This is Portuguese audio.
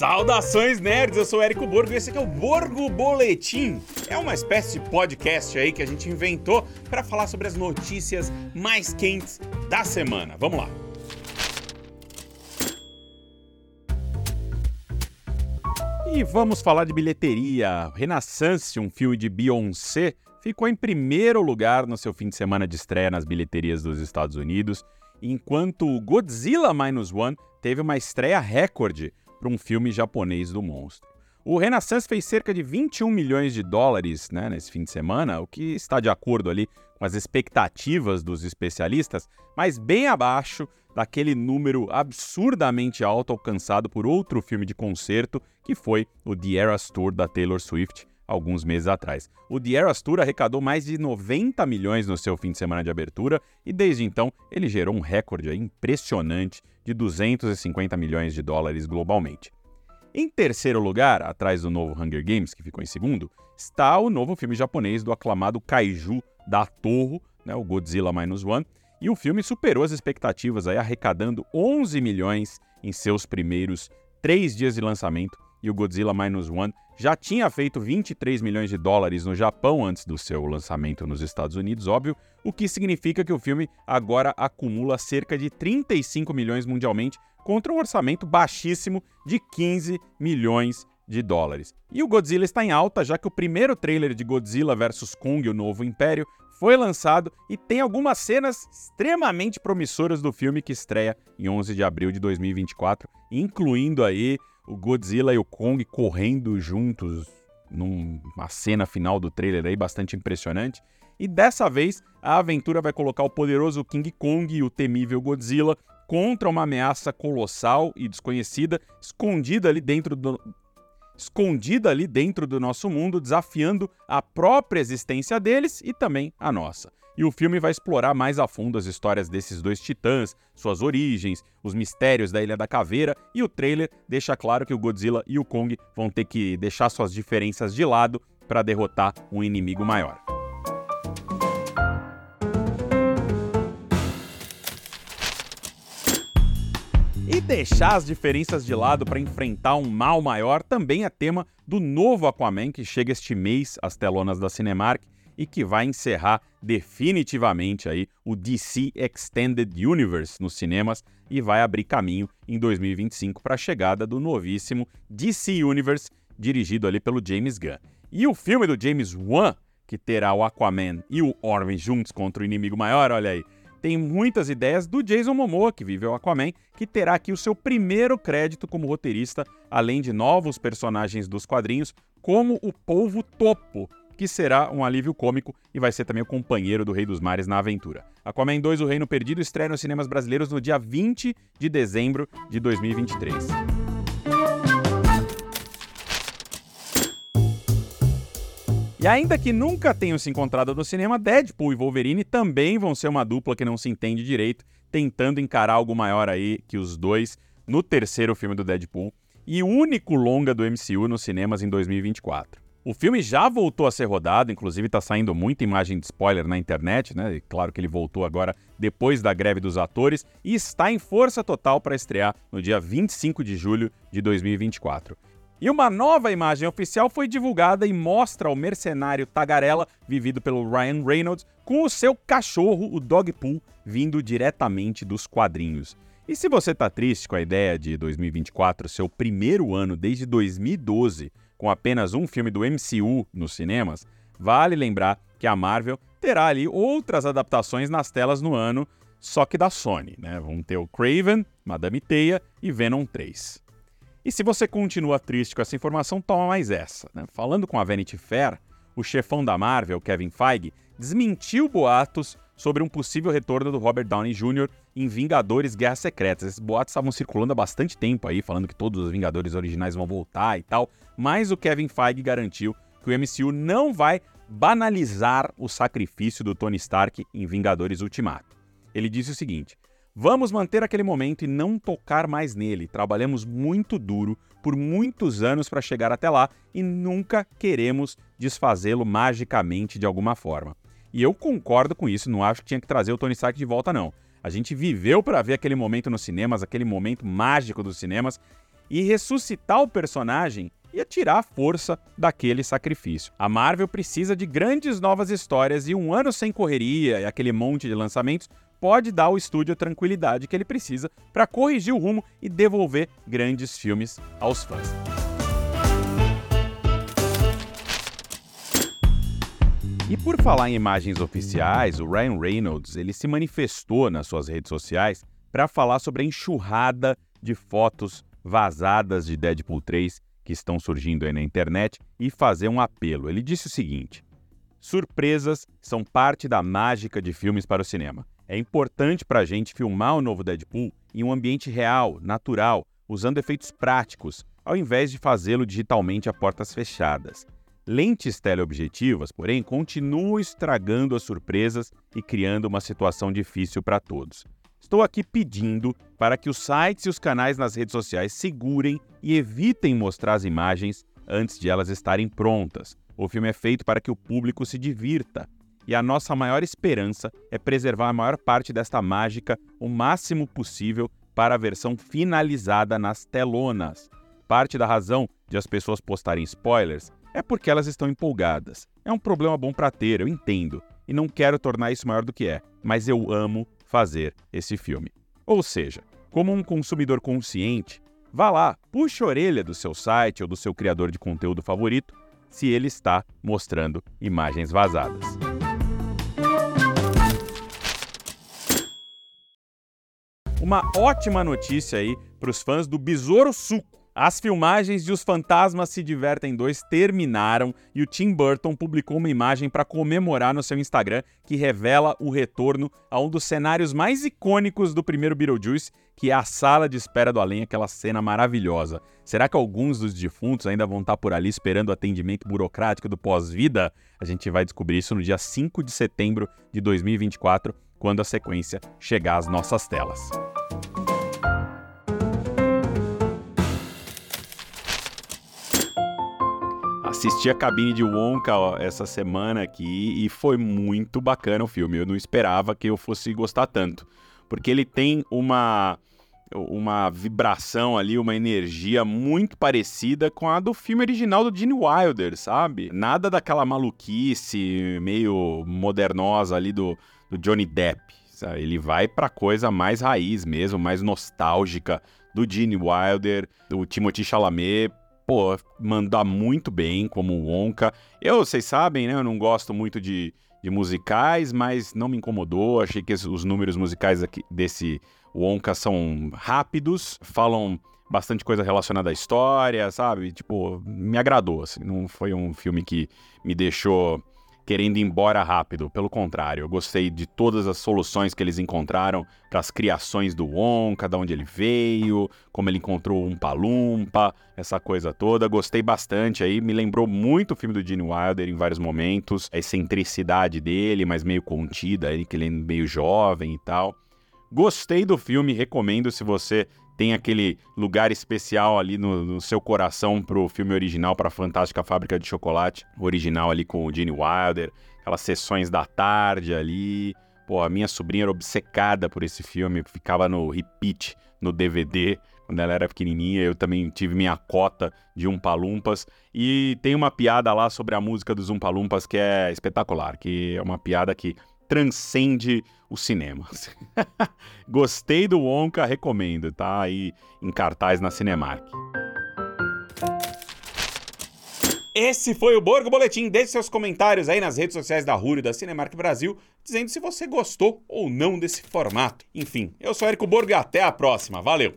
Saudações nerds, eu sou o Érico Borgo e esse aqui é o Borgo Boletim. É uma espécie de podcast aí que a gente inventou para falar sobre as notícias mais quentes da semana. Vamos lá. E vamos falar de bilheteria. Renaissance, um filme de Beyoncé, ficou em primeiro lugar no seu fim de semana de estreia nas bilheterias dos Estados Unidos, enquanto Godzilla Minus One teve uma estreia recorde para um filme japonês do monstro. O Renaissance fez cerca de 21 milhões de dólares né, nesse fim de semana, o que está de acordo ali com as expectativas dos especialistas, mas bem abaixo daquele número absurdamente alto alcançado por outro filme de concerto, que foi o The Eras Tour da Taylor Swift, alguns meses atrás. O The Eras Tour arrecadou mais de 90 milhões no seu fim de semana de abertura e desde então ele gerou um recorde impressionante de 250 milhões de dólares globalmente. Em terceiro lugar, atrás do novo Hunger Games, que ficou em segundo, está o novo filme japonês do aclamado Kaiju da Torre, né, o Godzilla Minus One, e o filme superou as expectativas, aí, arrecadando 11 milhões em seus primeiros três dias de lançamento, e o Godzilla Minus One já tinha feito 23 milhões de dólares no Japão antes do seu lançamento nos Estados Unidos, óbvio, o que significa que o filme agora acumula cerca de 35 milhões mundialmente contra um orçamento baixíssimo de 15 milhões de dólares. E o Godzilla está em alta, já que o primeiro trailer de Godzilla vs Kong, o Novo Império, foi lançado e tem algumas cenas extremamente promissoras do filme que estreia em 11 de abril de 2024, incluindo aí o Godzilla e o Kong correndo juntos numa cena final do trailer aí bastante impressionante. E dessa vez, a aventura vai colocar o poderoso King Kong e o temível Godzilla contra uma ameaça colossal e desconhecida, escondida ali dentro do escondida ali dentro do nosso mundo, desafiando a própria existência deles e também a nossa. E o filme vai explorar mais a fundo as histórias desses dois titãs, suas origens, os mistérios da Ilha da Caveira, e o trailer deixa claro que o Godzilla e o Kong vão ter que deixar suas diferenças de lado para derrotar um inimigo maior. E deixar as diferenças de lado para enfrentar um mal maior também é tema do novo Aquaman que chega este mês às telonas da Cinemark e que vai encerrar definitivamente aí o DC Extended Universe nos cinemas e vai abrir caminho em 2025 para a chegada do novíssimo DC Universe dirigido ali pelo James Gunn. E o filme do James Wan, que terá o Aquaman e o Orm juntos contra o inimigo maior, olha aí, tem muitas ideias do Jason Momoa, que vive o Aquaman, que terá aqui o seu primeiro crédito como roteirista, além de novos personagens dos quadrinhos, como o Polvo Topo, que será um alívio cômico e vai ser também o companheiro do Rei dos Mares na aventura. Aquaman 2, O Reino Perdido, estreia nos cinemas brasileiros no dia 20 de dezembro de 2023. E ainda que nunca tenham se encontrado no cinema, Deadpool e Wolverine também vão ser uma dupla que não se entende direito, tentando encarar algo maior aí que os dois no terceiro filme do Deadpool e único longa do MCU nos cinemas em 2024. O filme já voltou a ser rodado, inclusive está saindo muita imagem de spoiler na internet, né? E claro que ele voltou agora depois da greve dos atores e está em força total para estrear no dia 25 de julho de 2024. E uma nova imagem oficial foi divulgada e mostra o mercenário tagarela, vivido pelo Ryan Reynolds, com o seu cachorro, o Dogpool, vindo diretamente dos quadrinhos. E se você tá triste com a ideia de 2024 ser o primeiro ano desde 2012 com apenas um filme do MCU nos cinemas, vale lembrar que a Marvel terá ali outras adaptações nas telas no ano, só que da Sony, né? Vão ter o Craven, Madame Teia e Venom 3. E se você continua triste com essa informação, toma mais essa. Né? Falando com a Vanity Fair, o chefão da Marvel, Kevin Feige, desmentiu boatos sobre um possível retorno do Robert Downey Jr. em Vingadores Guerra Secretas. Esses boatos estavam circulando há bastante tempo aí, falando que todos os Vingadores originais vão voltar e tal, mas o Kevin Feige garantiu que o MCU não vai banalizar o sacrifício do Tony Stark em Vingadores Ultimato. Ele disse o seguinte: Vamos manter aquele momento e não tocar mais nele. Trabalhamos muito duro por muitos anos para chegar até lá e nunca queremos desfazê-lo magicamente de alguma forma. E eu concordo com isso, não acho que tinha que trazer o Tony Stark de volta, não. A gente viveu para ver aquele momento nos cinemas, aquele momento mágico dos cinemas, e ressuscitar o personagem ia tirar a força daquele sacrifício. A Marvel precisa de grandes novas histórias e um ano sem correria e aquele monte de lançamentos pode dar ao estúdio a tranquilidade que ele precisa para corrigir o rumo e devolver grandes filmes aos fãs. E por falar em imagens oficiais, o Ryan Reynolds ele se manifestou nas suas redes sociais para falar sobre a enxurrada de fotos vazadas de Deadpool 3 que estão surgindo aí na internet e fazer um apelo. Ele disse o seguinte: Surpresas são parte da mágica de filmes para o cinema. É importante para a gente filmar o novo Deadpool em um ambiente real, natural, usando efeitos práticos, ao invés de fazê-lo digitalmente a portas fechadas. Lentes teleobjetivas, porém, continuam estragando as surpresas e criando uma situação difícil para todos. Estou aqui pedindo para que os sites e os canais nas redes sociais segurem e evitem mostrar as imagens antes de elas estarem prontas. O filme é feito para que o público se divirta. E a nossa maior esperança é preservar a maior parte desta mágica o máximo possível para a versão finalizada nas telonas. Parte da razão de as pessoas postarem spoilers é porque elas estão empolgadas. É um problema bom para ter, eu entendo, e não quero tornar isso maior do que é, mas eu amo fazer esse filme. Ou seja, como um consumidor consciente, vá lá, puxe a orelha do seu site ou do seu criador de conteúdo favorito se ele está mostrando imagens vazadas. Uma ótima notícia aí para os fãs do Besouro Suco. As filmagens de Os Fantasmas Se Divertem 2 terminaram e o Tim Burton publicou uma imagem para comemorar no seu Instagram que revela o retorno a um dos cenários mais icônicos do primeiro Beetlejuice, que é a sala de espera do além, aquela cena maravilhosa. Será que alguns dos defuntos ainda vão estar por ali esperando o atendimento burocrático do pós-vida? A gente vai descobrir isso no dia 5 de setembro de 2024, quando a sequência chegar às nossas telas. Assisti a cabine de Wonka ó, essa semana aqui e foi muito bacana o filme. Eu não esperava que eu fosse gostar tanto, porque ele tem uma uma vibração ali, uma energia muito parecida com a do filme original do Gene Wilder, sabe? Nada daquela maluquice meio modernosa ali do, do Johnny Depp. Sabe? Ele vai pra coisa mais raiz mesmo, mais nostálgica do Gene Wilder, do Timothy Chalamet pô, manda muito bem como Wonka. Eu, vocês sabem, né? Eu não gosto muito de, de musicais, mas não me incomodou. Achei que os números musicais aqui desse Wonka são rápidos, falam bastante coisa relacionada à história, sabe? Tipo, me agradou, assim. Não foi um filme que me deixou querendo ir embora rápido. Pelo contrário, eu gostei de todas as soluções que eles encontraram para as criações do Wonka, de onde ele veio, como ele encontrou um Palumpa, essa coisa toda. Gostei bastante aí, me lembrou muito o filme do Gene Wilder em vários momentos, a excentricidade dele, mas meio contida, ele que ele é meio jovem e tal. Gostei do filme, recomendo se você tem aquele lugar especial ali no, no seu coração pro filme original, para a Fantástica Fábrica de Chocolate, original ali com o Gene Wilder, aquelas sessões da tarde ali. Pô, a minha sobrinha era obcecada por esse filme, ficava no repeat no DVD quando ela era pequenininha. Eu também tive minha cota de Umpalumpas. E tem uma piada lá sobre a música dos Umpalumpas que é espetacular, que é uma piada que transcende o cinema. Gostei do Wonka, recomendo, tá aí em cartaz na Cinemark. Esse foi o Borgo Boletim. Deixe seus comentários aí nas redes sociais da Rúrio da Cinemark Brasil, dizendo se você gostou ou não desse formato. Enfim, eu sou Érico Borgo e até a próxima. Valeu!